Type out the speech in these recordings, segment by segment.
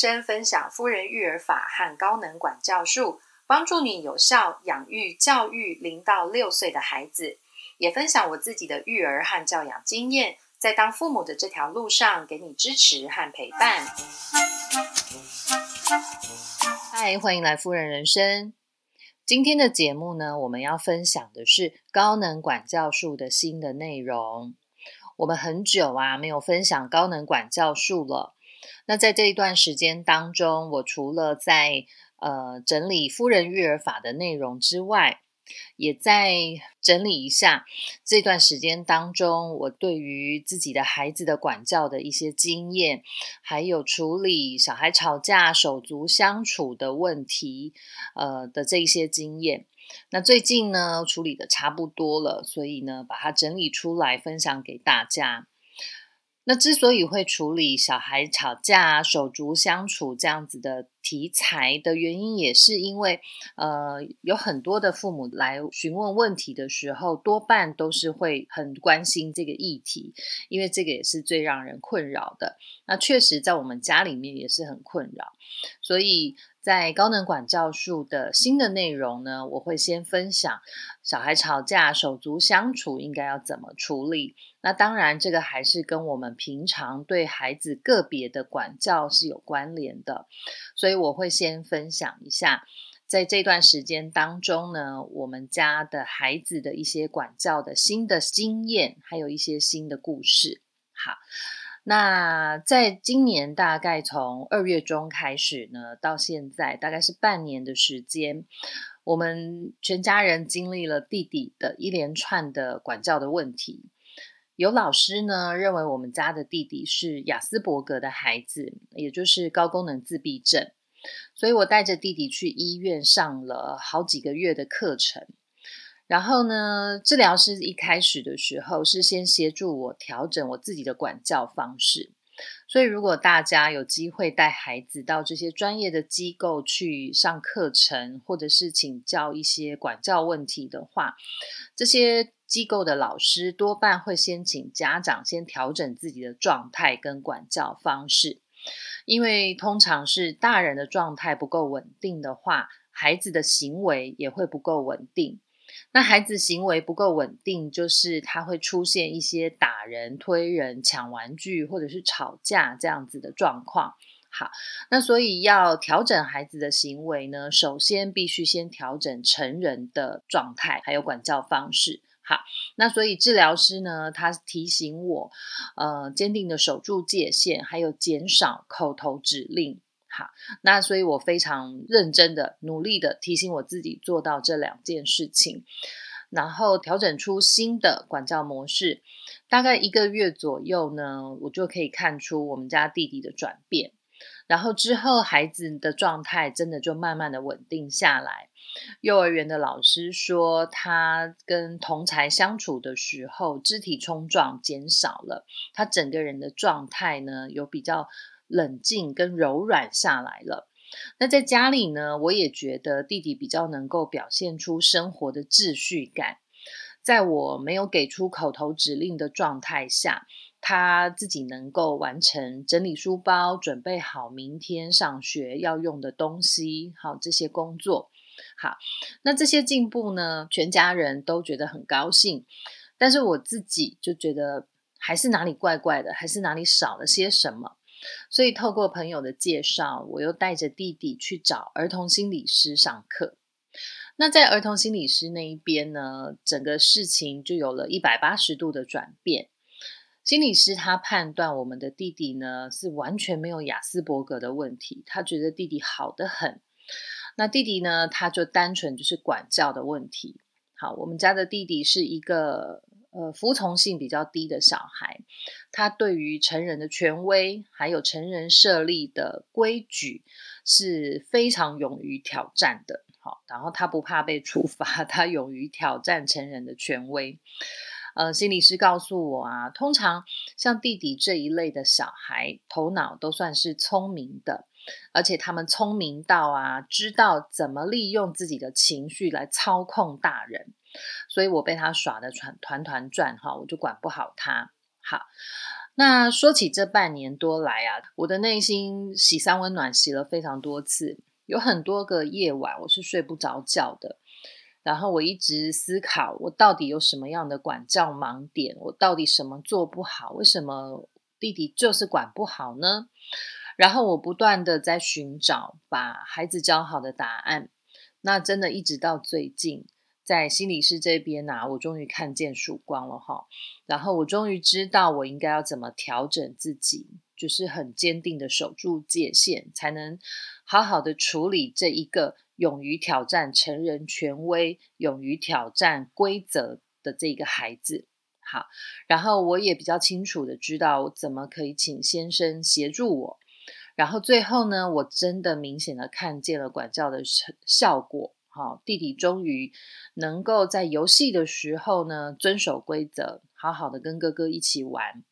生分享夫人育儿法和高能管教术，帮助你有效养育教育零到六岁的孩子。也分享我自己的育儿和教养经验，在当父母的这条路上，给你支持和陪伴。嗨，欢迎来夫人人生。今天的节目呢，我们要分享的是高能管教术的新的内容。我们很久啊没有分享高能管教术了。那在这一段时间当中，我除了在呃整理夫人育儿法的内容之外，也在整理一下这段时间当中，我对于自己的孩子的管教的一些经验，还有处理小孩吵架、手足相处的问题，呃的这一些经验。那最近呢，处理的差不多了，所以呢，把它整理出来分享给大家。那之所以会处理小孩吵架、手足相处这样子的题材的原因，也是因为，呃，有很多的父母来询问问题的时候，多半都是会很关心这个议题，因为这个也是最让人困扰的。那确实在我们家里面也是很困扰，所以。在高能管教术的新的内容呢，我会先分享小孩吵架、手足相处应该要怎么处理。那当然，这个还是跟我们平常对孩子个别的管教是有关联的，所以我会先分享一下，在这段时间当中呢，我们家的孩子的一些管教的新的经验，还有一些新的故事。好。那在今年大概从二月中开始呢，到现在大概是半年的时间，我们全家人经历了弟弟的一连串的管教的问题。有老师呢认为我们家的弟弟是雅斯伯格的孩子，也就是高功能自闭症，所以我带着弟弟去医院上了好几个月的课程。然后呢，治疗师一开始的时候是先协助我调整我自己的管教方式。所以，如果大家有机会带孩子到这些专业的机构去上课程，或者是请教一些管教问题的话，这些机构的老师多半会先请家长先调整自己的状态跟管教方式，因为通常是大人的状态不够稳定的话，孩子的行为也会不够稳定。那孩子行为不够稳定，就是他会出现一些打人、推人、抢玩具，或者是吵架这样子的状况。好，那所以要调整孩子的行为呢，首先必须先调整成人的状态，还有管教方式。好，那所以治疗师呢，他提醒我，呃，坚定的守住界限，还有减少口头指令。好，那所以我非常认真的、努力的提醒我自己做到这两件事情，然后调整出新的管教模式。大概一个月左右呢，我就可以看出我们家弟弟的转变。然后之后孩子的状态真的就慢慢的稳定下来。幼儿园的老师说，他跟同才相处的时候，肢体冲撞减少了，他整个人的状态呢有比较。冷静跟柔软下来了。那在家里呢，我也觉得弟弟比较能够表现出生活的秩序感。在我没有给出口头指令的状态下，他自己能够完成整理书包、准备好明天上学要用的东西，好这些工作。好，那这些进步呢，全家人都觉得很高兴。但是我自己就觉得还是哪里怪怪的，还是哪里少了些什么。所以，透过朋友的介绍，我又带着弟弟去找儿童心理师上课。那在儿童心理师那一边呢，整个事情就有了一百八十度的转变。心理师他判断我们的弟弟呢是完全没有雅斯伯格的问题，他觉得弟弟好的很。那弟弟呢，他就单纯就是管教的问题。好，我们家的弟弟是一个。呃，服从性比较低的小孩，他对于成人的权威，还有成人设立的规矩，是非常勇于挑战的。好，然后他不怕被处罚，他勇于挑战成人的权威。呃，心理师告诉我啊，通常像弟弟这一类的小孩，头脑都算是聪明的，而且他们聪明到啊，知道怎么利用自己的情绪来操控大人。所以我被他耍的团团团转哈，我就管不好他。好，那说起这半年多来啊，我的内心洗三温暖洗了非常多次，有很多个夜晚我是睡不着觉的。然后我一直思考，我到底有什么样的管教盲点？我到底什么做不好？为什么弟弟就是管不好呢？然后我不断的在寻找把孩子教好的答案。那真的一直到最近，在心理师这边呢，我终于看见曙光了哈。然后我终于知道我应该要怎么调整自己，就是很坚定的守住界限，才能好好的处理这一个。勇于挑战成人权威、勇于挑战规则的这个孩子，好，然后我也比较清楚的知道我怎么可以请先生协助我，然后最后呢，我真的明显的看见了管教的成效果，好，弟弟终于能够在游戏的时候呢遵守规则，好好的跟哥哥一起玩，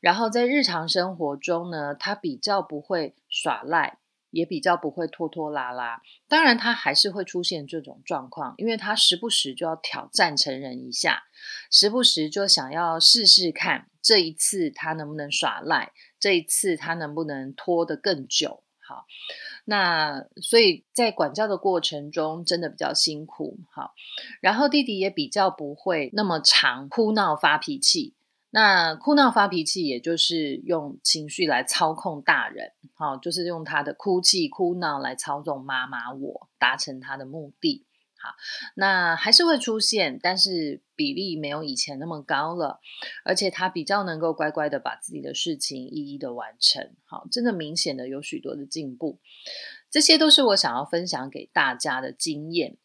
然后在日常生活中呢，他比较不会耍赖。也比较不会拖拖拉拉，当然他还是会出现这种状况，因为他时不时就要挑战成人一下，时不时就想要试试看这一次他能不能耍赖，这一次他能不能拖得更久。好，那所以在管教的过程中真的比较辛苦。好，然后弟弟也比较不会那么常哭闹发脾气。那哭闹发脾气，也就是用情绪来操控大人，好，就是用他的哭泣、哭闹来操纵妈妈我，达成他的目的。好，那还是会出现，但是比例没有以前那么高了，而且他比较能够乖乖的把自己的事情一一的完成。好，真的明显的有许多的进步，这些都是我想要分享给大家的经验。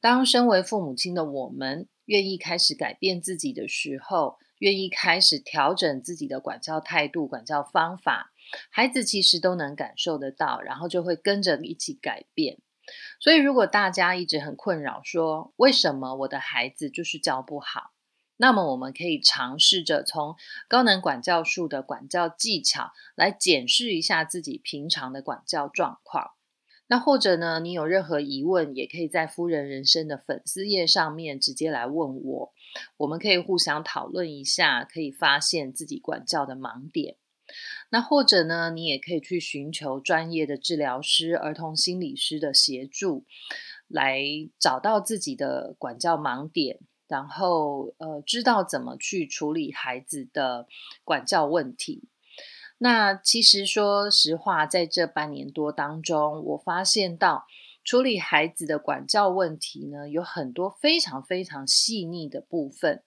当身为父母亲的我们愿意开始改变自己的时候。愿意开始调整自己的管教态度、管教方法，孩子其实都能感受得到，然后就会跟着一起改变。所以，如果大家一直很困扰，说为什么我的孩子就是教不好，那么我们可以尝试着从高能管教术的管教技巧来检视一下自己平常的管教状况。那或者呢，你有任何疑问，也可以在夫人人生的粉丝页上面直接来问我，我们可以互相讨论一下，可以发现自己管教的盲点。那或者呢，你也可以去寻求专业的治疗师、儿童心理师的协助，来找到自己的管教盲点，然后呃，知道怎么去处理孩子的管教问题。那其实说实话，在这半年多当中，我发现到处理孩子的管教问题呢，有很多非常非常细腻的部分，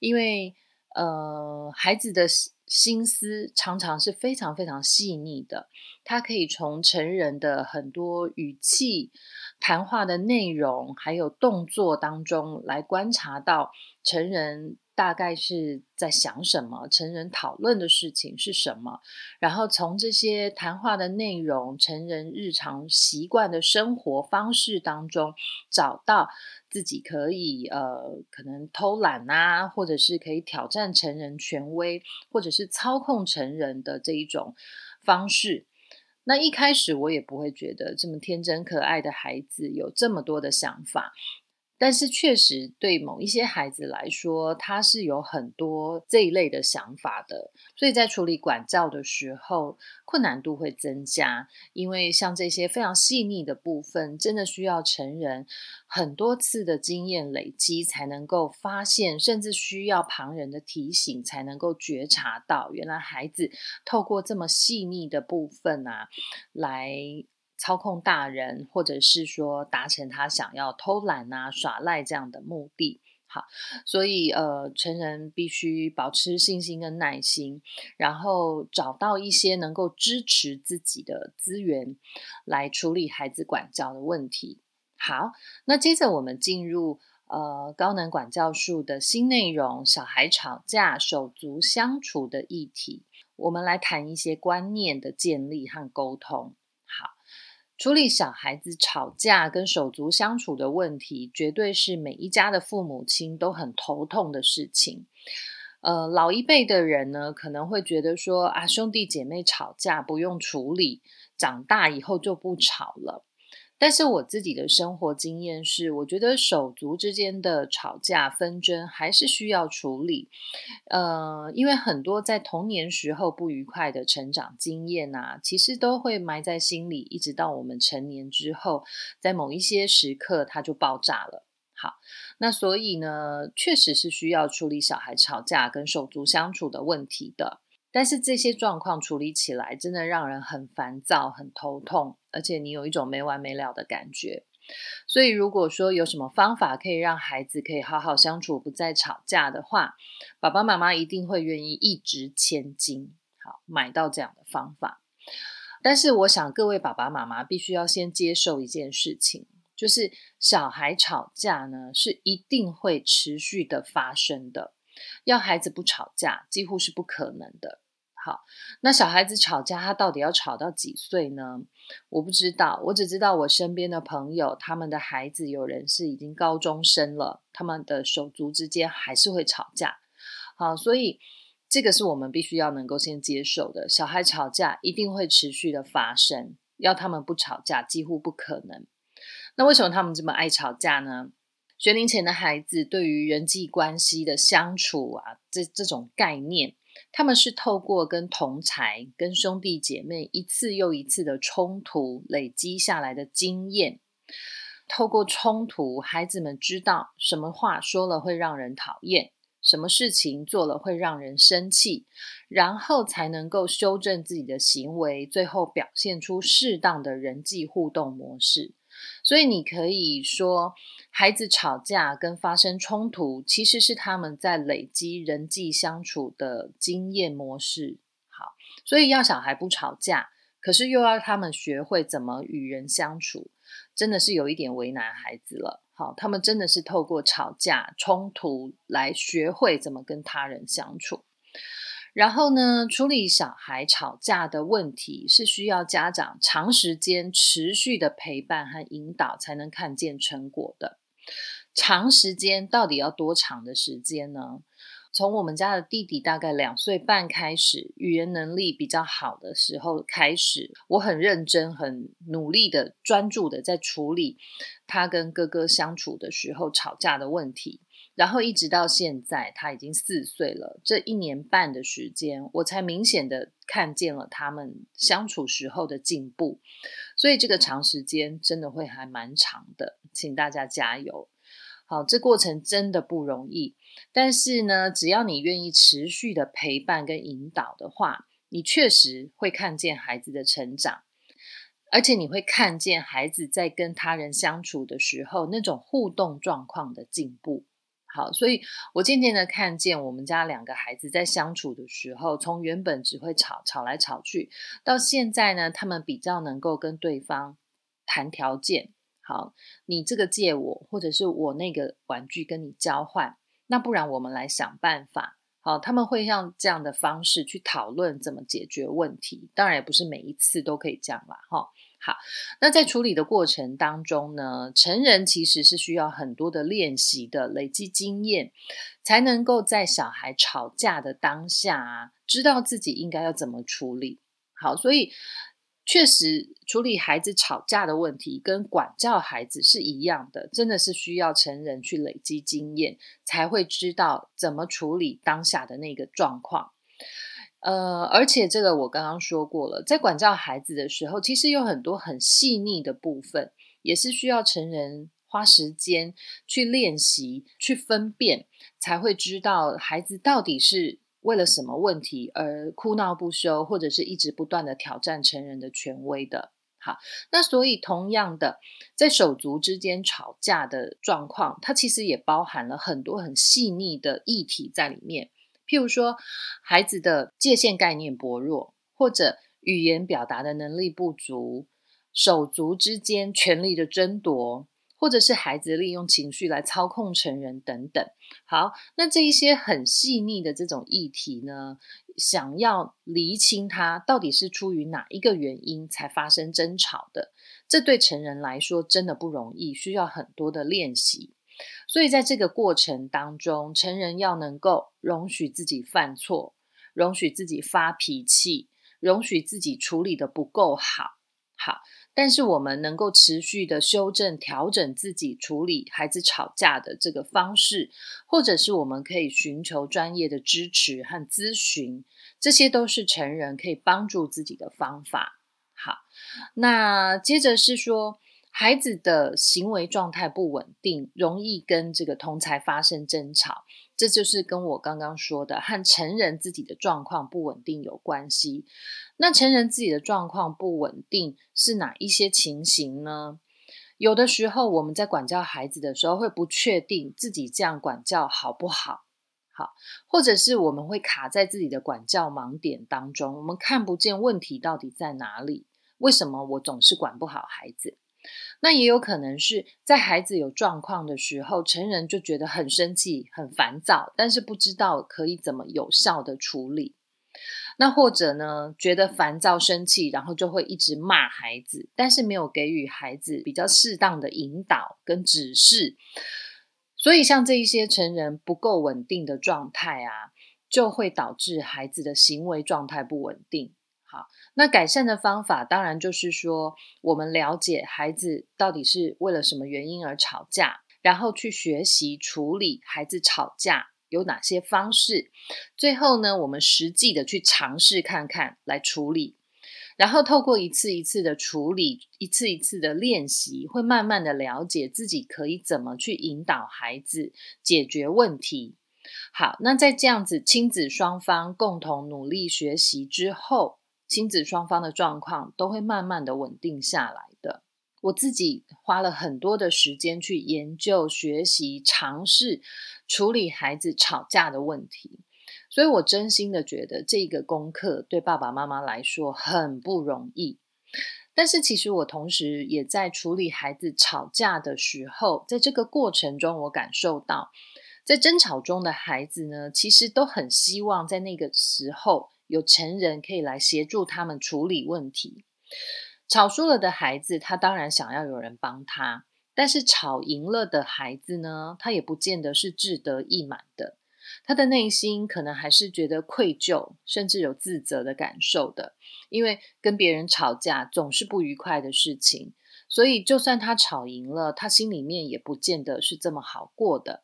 因为呃，孩子的心思常常是非常非常细腻的，他可以从成人的很多语气、谈话的内容，还有动作当中来观察到成人。大概是在想什么？成人讨论的事情是什么？然后从这些谈话的内容、成人日常习惯的生活方式当中，找到自己可以呃，可能偷懒啊，或者是可以挑战成人权威，或者是操控成人的这一种方式。那一开始我也不会觉得这么天真可爱的孩子有这么多的想法。但是确实，对某一些孩子来说，他是有很多这一类的想法的，所以在处理管教的时候，困难度会增加。因为像这些非常细腻的部分，真的需要成人很多次的经验累积才能够发现，甚至需要旁人的提醒才能够觉察到，原来孩子透过这么细腻的部分啊，来。操控大人，或者是说达成他想要偷懒啊、耍赖这样的目的。好，所以呃，成人必须保持信心跟耐心，然后找到一些能够支持自己的资源，来处理孩子管教的问题。好，那接着我们进入呃高能管教术的新内容——小孩吵架手足相处的议题。我们来谈一些观念的建立和沟通。处理小孩子吵架跟手足相处的问题，绝对是每一家的父母亲都很头痛的事情。呃，老一辈的人呢，可能会觉得说啊，兄弟姐妹吵架不用处理，长大以后就不吵了。但是我自己的生活经验是，我觉得手足之间的吵架纷争还是需要处理。呃，因为很多在童年时候不愉快的成长经验啊，其实都会埋在心里，一直到我们成年之后，在某一些时刻它就爆炸了。好，那所以呢，确实是需要处理小孩吵架跟手足相处的问题的。但是这些状况处理起来真的让人很烦躁、很头痛，而且你有一种没完没了的感觉。所以，如果说有什么方法可以让孩子可以好好相处、不再吵架的话，爸爸妈妈一定会愿意一掷千金，好买到这样的方法。但是，我想各位爸爸妈妈必须要先接受一件事情，就是小孩吵架呢是一定会持续的发生的，要孩子不吵架几乎是不可能的。好，那小孩子吵架，他到底要吵到几岁呢？我不知道，我只知道我身边的朋友，他们的孩子有人是已经高中生了，他们的手足之间还是会吵架。好，所以这个是我们必须要能够先接受的。小孩吵架一定会持续的发生，要他们不吵架几乎不可能。那为什么他们这么爱吵架呢？学龄前的孩子对于人际关系的相处啊，这这种概念。他们是透过跟同才、跟兄弟姐妹一次又一次的冲突累积下来的经验，透过冲突，孩子们知道什么话说了会让人讨厌，什么事情做了会让人生气，然后才能够修正自己的行为，最后表现出适当的人际互动模式。所以你可以说，孩子吵架跟发生冲突，其实是他们在累积人际相处的经验模式。好，所以要小孩不吵架，可是又要他们学会怎么与人相处，真的是有一点为难孩子了。好，他们真的是透过吵架冲突来学会怎么跟他人相处。然后呢，处理小孩吵架的问题是需要家长长时间持续的陪伴和引导才能看见成果的。长时间到底要多长的时间呢？从我们家的弟弟大概两岁半开始，语言能力比较好的时候开始，我很认真、很努力的、专注的在处理他跟哥哥相处的时候吵架的问题。然后一直到现在，他已经四岁了。这一年半的时间，我才明显的看见了他们相处时候的进步。所以这个长时间真的会还蛮长的，请大家加油。好，这过程真的不容易。但是呢，只要你愿意持续的陪伴跟引导的话，你确实会看见孩子的成长，而且你会看见孩子在跟他人相处的时候那种互动状况的进步。好，所以我渐渐的看见我们家两个孩子在相处的时候，从原本只会吵吵来吵去，到现在呢，他们比较能够跟对方谈条件。好，你这个借我，或者是我那个玩具跟你交换，那不然我们来想办法。好，他们会用这样的方式去讨论怎么解决问题。当然也不是每一次都可以这样啦，哈。好，那在处理的过程当中呢，成人其实是需要很多的练习的，累积经验，才能够在小孩吵架的当下啊，知道自己应该要怎么处理。好，所以确实处理孩子吵架的问题，跟管教孩子是一样的，真的是需要成人去累积经验，才会知道怎么处理当下的那个状况。呃，而且这个我刚刚说过了，在管教孩子的时候，其实有很多很细腻的部分，也是需要成人花时间去练习、去分辨，才会知道孩子到底是为了什么问题而哭闹不休，或者是一直不断的挑战成人的权威的。好，那所以同样的，在手足之间吵架的状况，它其实也包含了很多很细腻的议题在里面。譬如说，孩子的界限概念薄弱，或者语言表达的能力不足，手足之间权力的争夺，或者是孩子利用情绪来操控成人等等。好，那这一些很细腻的这种议题呢，想要厘清它到底是出于哪一个原因才发生争吵的，这对成人来说真的不容易，需要很多的练习。所以，在这个过程当中，成人要能够容许自己犯错，容许自己发脾气，容许自己处理的不够好。好，但是我们能够持续的修正、调整自己处理孩子吵架的这个方式，或者是我们可以寻求专业的支持和咨询，这些都是成人可以帮助自己的方法。好，那接着是说。孩子的行为状态不稳定，容易跟这个同才发生争吵，这就是跟我刚刚说的和成人自己的状况不稳定有关系。那成人自己的状况不稳定是哪一些情形呢？有的时候我们在管教孩子的时候，会不确定自己这样管教好不好，好，或者是我们会卡在自己的管教盲点当中，我们看不见问题到底在哪里？为什么我总是管不好孩子？那也有可能是在孩子有状况的时候，成人就觉得很生气、很烦躁，但是不知道可以怎么有效的处理。那或者呢，觉得烦躁、生气，然后就会一直骂孩子，但是没有给予孩子比较适当的引导跟指示。所以，像这一些成人不够稳定的状态啊，就会导致孩子的行为状态不稳定。好，那改善的方法当然就是说，我们了解孩子到底是为了什么原因而吵架，然后去学习处理孩子吵架有哪些方式。最后呢，我们实际的去尝试看看来处理，然后透过一次一次的处理，一次一次的练习，会慢慢的了解自己可以怎么去引导孩子解决问题。好，那在这样子亲子双方共同努力学习之后。亲子双方的状况都会慢慢的稳定下来的。我自己花了很多的时间去研究、学习、尝试处理孩子吵架的问题，所以我真心的觉得这个功课对爸爸妈妈来说很不容易。但是其实我同时也在处理孩子吵架的时候，在这个过程中，我感受到，在争吵中的孩子呢，其实都很希望在那个时候。有成人可以来协助他们处理问题。吵输了的孩子，他当然想要有人帮他；但是吵赢了的孩子呢，他也不见得是志得意满的。他的内心可能还是觉得愧疚，甚至有自责的感受的。因为跟别人吵架总是不愉快的事情，所以就算他吵赢了，他心里面也不见得是这么好过的。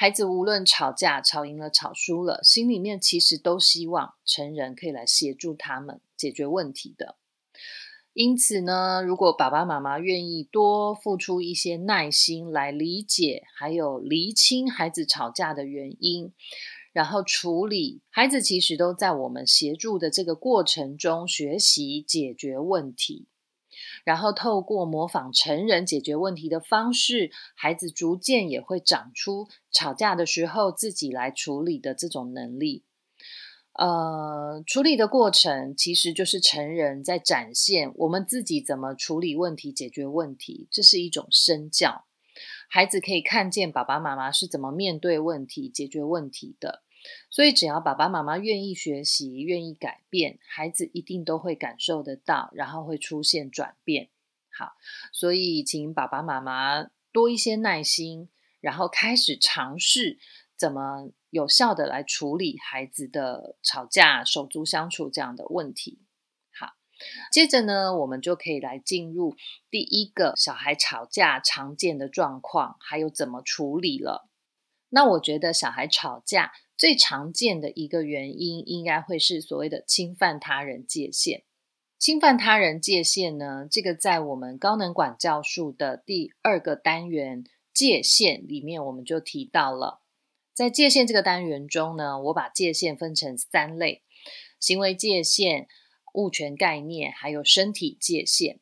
孩子无论吵架吵赢了吵输了，心里面其实都希望成人可以来协助他们解决问题的。因此呢，如果爸爸妈妈愿意多付出一些耐心来理解，还有厘清孩子吵架的原因，然后处理孩子，其实都在我们协助的这个过程中学习解决问题。然后透过模仿成人解决问题的方式，孩子逐渐也会长出吵架的时候自己来处理的这种能力。呃，处理的过程其实就是成人在展现我们自己怎么处理问题、解决问题，这是一种身教。孩子可以看见爸爸妈妈是怎么面对问题、解决问题的。所以，只要爸爸妈妈愿意学习、愿意改变，孩子一定都会感受得到，然后会出现转变。好，所以请爸爸妈妈多一些耐心，然后开始尝试怎么有效的来处理孩子的吵架、手足相处这样的问题。好，接着呢，我们就可以来进入第一个小孩吵架常见的状况，还有怎么处理了。那我觉得小孩吵架。最常见的一个原因，应该会是所谓的侵犯他人界限。侵犯他人界限呢，这个在我们高能管教术的第二个单元界限里面，我们就提到了。在界限这个单元中呢，我把界限分成三类：行为界限、物权概念，还有身体界限。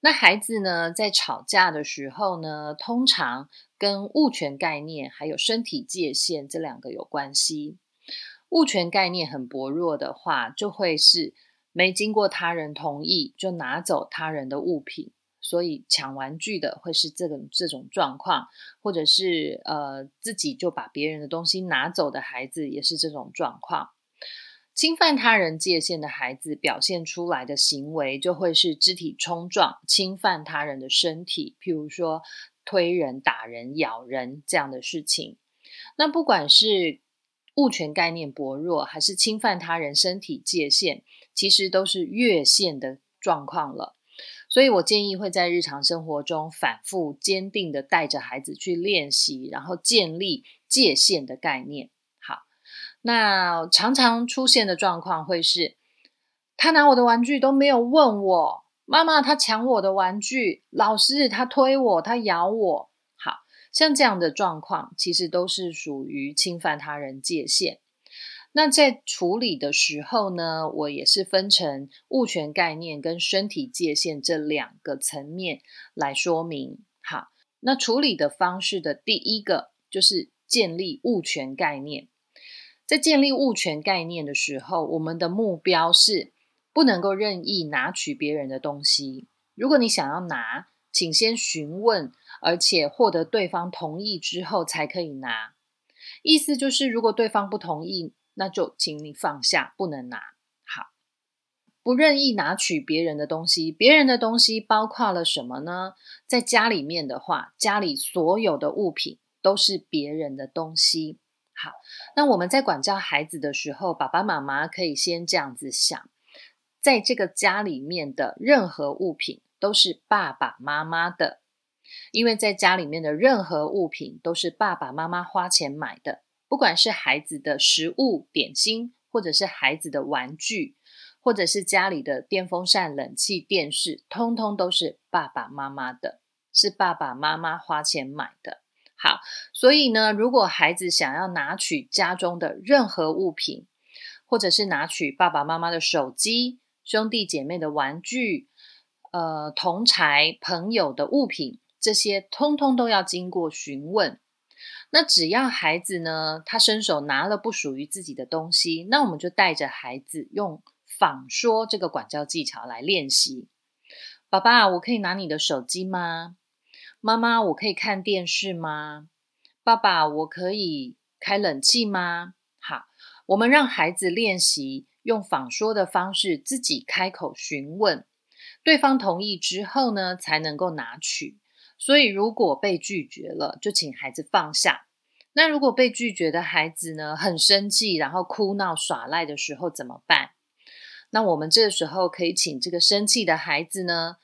那孩子呢，在吵架的时候呢，通常跟物权概念还有身体界限这两个有关系。物权概念很薄弱的话，就会是没经过他人同意就拿走他人的物品，所以抢玩具的会是这种这种状况，或者是呃自己就把别人的东西拿走的孩子也是这种状况。侵犯他人界限的孩子表现出来的行为，就会是肢体冲撞、侵犯他人的身体，譬如说推人、打人、咬人这样的事情。那不管是物权概念薄弱，还是侵犯他人身体界限，其实都是越线的状况了。所以我建议会在日常生活中反复坚定的带着孩子去练习，然后建立界限的概念。那常常出现的状况会是，他拿我的玩具都没有问我，妈妈他抢我的玩具，老师他推我，他咬我。好像这样的状况，其实都是属于侵犯他人界限。那在处理的时候呢，我也是分成物权概念跟身体界限这两个层面来说明。好，那处理的方式的第一个就是建立物权概念。在建立物权概念的时候，我们的目标是不能够任意拿取别人的东西。如果你想要拿，请先询问，而且获得对方同意之后才可以拿。意思就是，如果对方不同意，那就请你放下，不能拿。好，不任意拿取别人的东西。别人的东西包括了什么呢？在家里面的话，家里所有的物品都是别人的东西。好，那我们在管教孩子的时候，爸爸妈妈可以先这样子想：在这个家里面的任何物品都是爸爸妈妈的，因为在家里面的任何物品都是爸爸妈妈花钱买的。不管是孩子的食物、点心，或者是孩子的玩具，或者是家里的电风扇、冷气、电视，通通都是爸爸妈妈的，是爸爸妈妈花钱买的。好，所以呢，如果孩子想要拿取家中的任何物品，或者是拿取爸爸妈妈的手机、兄弟姐妹的玩具、呃，同才朋友的物品，这些通通都要经过询问。那只要孩子呢，他伸手拿了不属于自己的东西，那我们就带着孩子用仿说这个管教技巧来练习。爸爸，我可以拿你的手机吗？妈妈，我可以看电视吗？爸爸，我可以开冷气吗？好，我们让孩子练习用仿说的方式自己开口询问，对方同意之后呢，才能够拿取。所以，如果被拒绝了，就请孩子放下。那如果被拒绝的孩子呢，很生气，然后哭闹耍赖的时候怎么办？那我们这个时候可以请这个生气的孩子呢，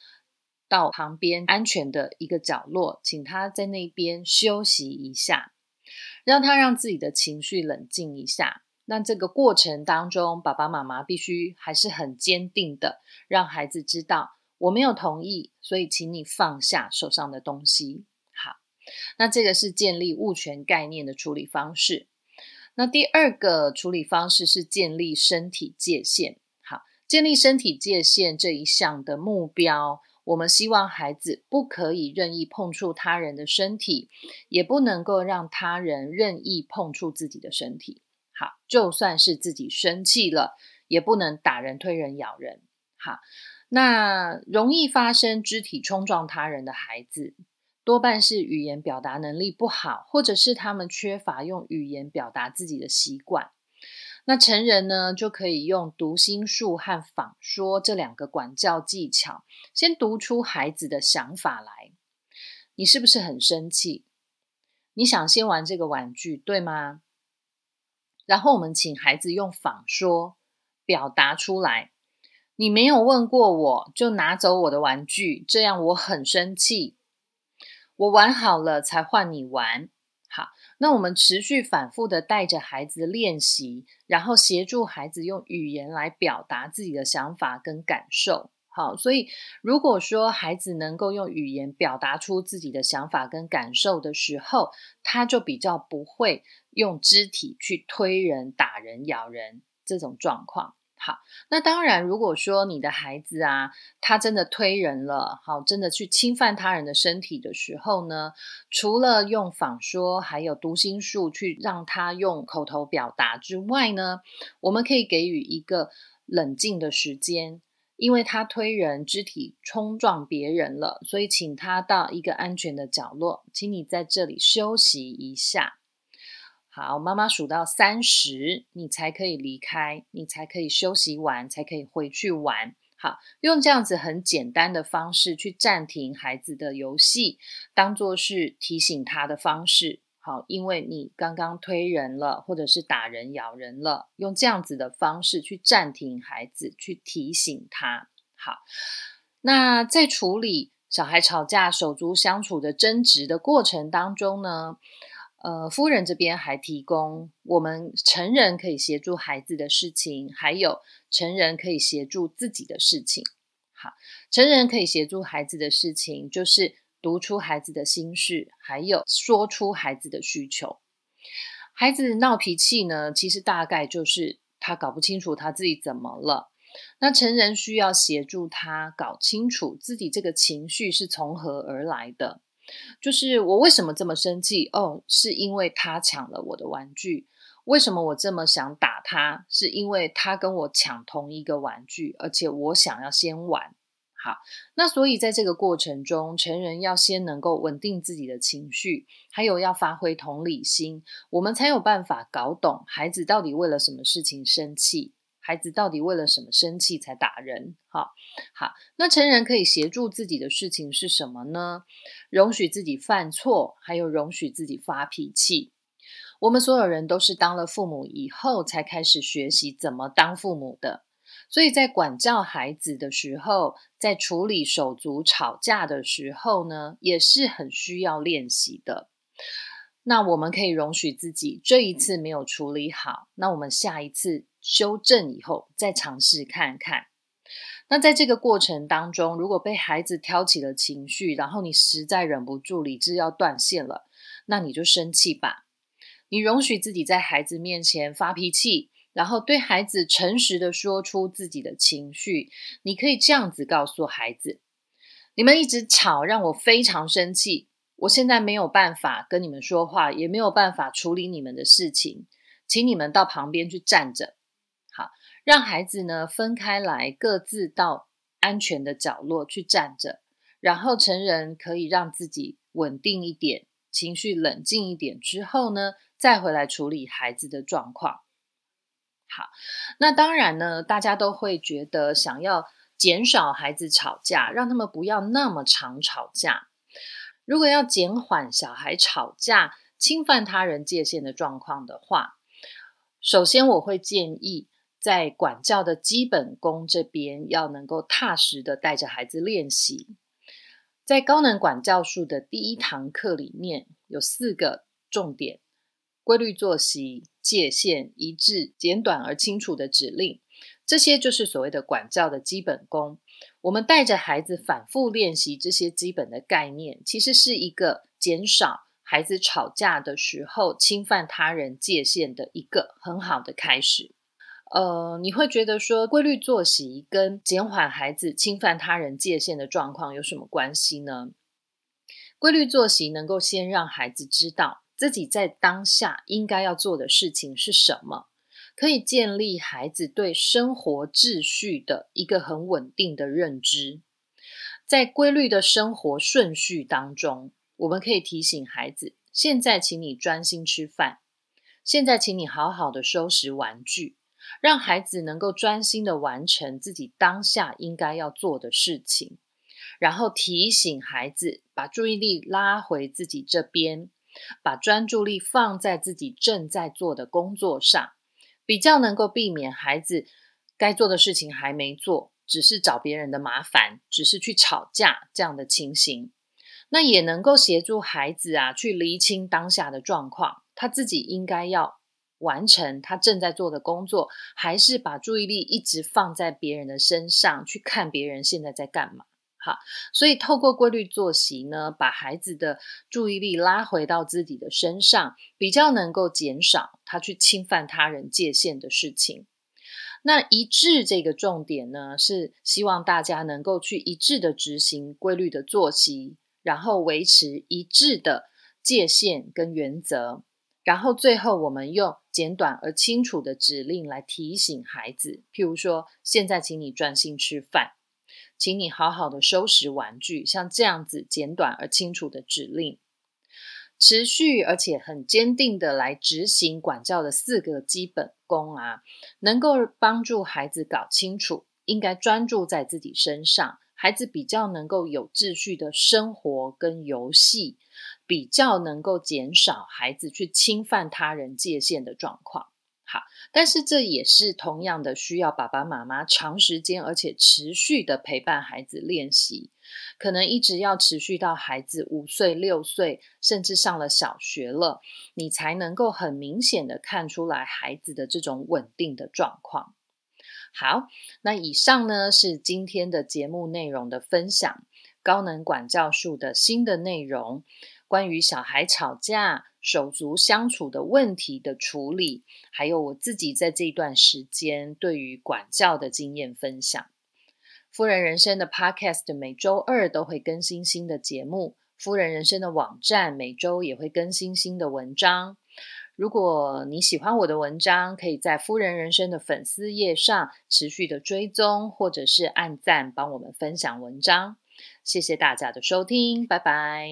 到旁边安全的一个角落，请他在那边休息一下，让他让自己的情绪冷静一下。那这个过程当中，爸爸妈妈必须还是很坚定的，让孩子知道。我没有同意，所以请你放下手上的东西。好，那这个是建立物权概念的处理方式。那第二个处理方式是建立身体界限。好，建立身体界限这一项的目标，我们希望孩子不可以任意碰触他人的身体，也不能够让他人任意碰触自己的身体。好，就算是自己生气了，也不能打人、推人、咬人。好。那容易发生肢体冲撞他人的孩子，多半是语言表达能力不好，或者是他们缺乏用语言表达自己的习惯。那成人呢，就可以用读心术和仿说这两个管教技巧，先读出孩子的想法来。你是不是很生气？你想先玩这个玩具，对吗？然后我们请孩子用仿说表达出来。你没有问过我就拿走我的玩具，这样我很生气。我玩好了才换你玩。好，那我们持续反复的带着孩子练习，然后协助孩子用语言来表达自己的想法跟感受。好，所以如果说孩子能够用语言表达出自己的想法跟感受的时候，他就比较不会用肢体去推人、打人、咬人这种状况。好，那当然，如果说你的孩子啊，他真的推人了，好，真的去侵犯他人的身体的时候呢，除了用仿说，还有读心术去让他用口头表达之外呢，我们可以给予一个冷静的时间，因为他推人，肢体冲撞别人了，所以请他到一个安全的角落，请你在这里休息一下。好，妈妈数到三十，你才可以离开，你才可以休息完，才可以回去玩。好，用这样子很简单的方式去暂停孩子的游戏，当做是提醒他的方式。好，因为你刚刚推人了，或者是打人、咬人了，用这样子的方式去暂停孩子，去提醒他。好，那在处理小孩吵架、手足相处的争执的过程当中呢，呃，夫人这边还提供我们成人可以协助孩子的事情，还有成人可以协助自己的事情。好，成人可以协助孩子的事情，就是读出孩子的心事，还有说出孩子的需求。孩子闹脾气呢，其实大概就是他搞不清楚他自己怎么了。那成人需要协助他搞清楚自己这个情绪是从何而来的，就是我为什么这么生气？哦，是因为他抢了我的玩具。为什么我这么想打他？是因为他跟我抢同一个玩具，而且我想要先玩。好，那所以在这个过程中，成人要先能够稳定自己的情绪，还有要发挥同理心，我们才有办法搞懂孩子到底为了什么事情生气，孩子到底为了什么生气才打人。好，好，那成人可以协助自己的事情是什么呢？容许自己犯错，还有容许自己发脾气。我们所有人都是当了父母以后才开始学习怎么当父母的。所以在管教孩子的时候，在处理手足吵架的时候呢，也是很需要练习的。那我们可以容许自己这一次没有处理好，那我们下一次修正以后再尝试看看。那在这个过程当中，如果被孩子挑起了情绪，然后你实在忍不住，理智要断线了，那你就生气吧。你容许自己在孩子面前发脾气。然后对孩子诚实的说出自己的情绪，你可以这样子告诉孩子：你们一直吵，让我非常生气。我现在没有办法跟你们说话，也没有办法处理你们的事情，请你们到旁边去站着。让孩子呢分开来，各自到安全的角落去站着，然后成人可以让自己稳定一点，情绪冷静一点之后呢，再回来处理孩子的状况。好，那当然呢，大家都会觉得想要减少孩子吵架，让他们不要那么常吵架。如果要减缓小孩吵架、侵犯他人界限的状况的话，首先我会建议在管教的基本功这边要能够踏实的带着孩子练习。在高能管教术的第一堂课里面有四个重点：规律作息。界限一致、简短而清楚的指令，这些就是所谓的管教的基本功。我们带着孩子反复练习这些基本的概念，其实是一个减少孩子吵架的时候侵犯他人界限的一个很好的开始。呃，你会觉得说规律作息跟减缓孩子侵犯他人界限的状况有什么关系呢？规律作息能够先让孩子知道。自己在当下应该要做的事情是什么？可以建立孩子对生活秩序的一个很稳定的认知。在规律的生活顺序当中，我们可以提醒孩子：现在，请你专心吃饭；现在，请你好好的收拾玩具，让孩子能够专心的完成自己当下应该要做的事情。然后提醒孩子把注意力拉回自己这边。把专注力放在自己正在做的工作上，比较能够避免孩子该做的事情还没做，只是找别人的麻烦，只是去吵架这样的情形。那也能够协助孩子啊，去厘清当下的状况，他自己应该要完成他正在做的工作，还是把注意力一直放在别人的身上，去看别人现在在干嘛。好，所以透过规律作息呢，把孩子的注意力拉回到自己的身上，比较能够减少他去侵犯他人界限的事情。那一致这个重点呢，是希望大家能够去一致的执行规律的作息，然后维持一致的界限跟原则，然后最后我们用简短而清楚的指令来提醒孩子，譬如说，现在请你专心吃饭。请你好好的收拾玩具，像这样子简短而清楚的指令，持续而且很坚定的来执行管教的四个基本功啊，能够帮助孩子搞清楚应该专注在自己身上，孩子比较能够有秩序的生活跟游戏，比较能够减少孩子去侵犯他人界限的状况。好，但是这也是同样的需要爸爸妈妈长时间而且持续的陪伴孩子练习，可能一直要持续到孩子五岁、六岁，甚至上了小学了，你才能够很明显的看出来孩子的这种稳定的状况。好，那以上呢是今天的节目内容的分享，高能管教术的新的内容，关于小孩吵架。手足相处的问题的处理，还有我自己在这段时间对于管教的经验分享。夫人人生的 Podcast 每周二都会更新新的节目，夫人人生的网站每周也会更新新的文章。如果你喜欢我的文章，可以在夫人人生的粉丝页上持续的追踪，或者是按赞帮我们分享文章。谢谢大家的收听，拜拜。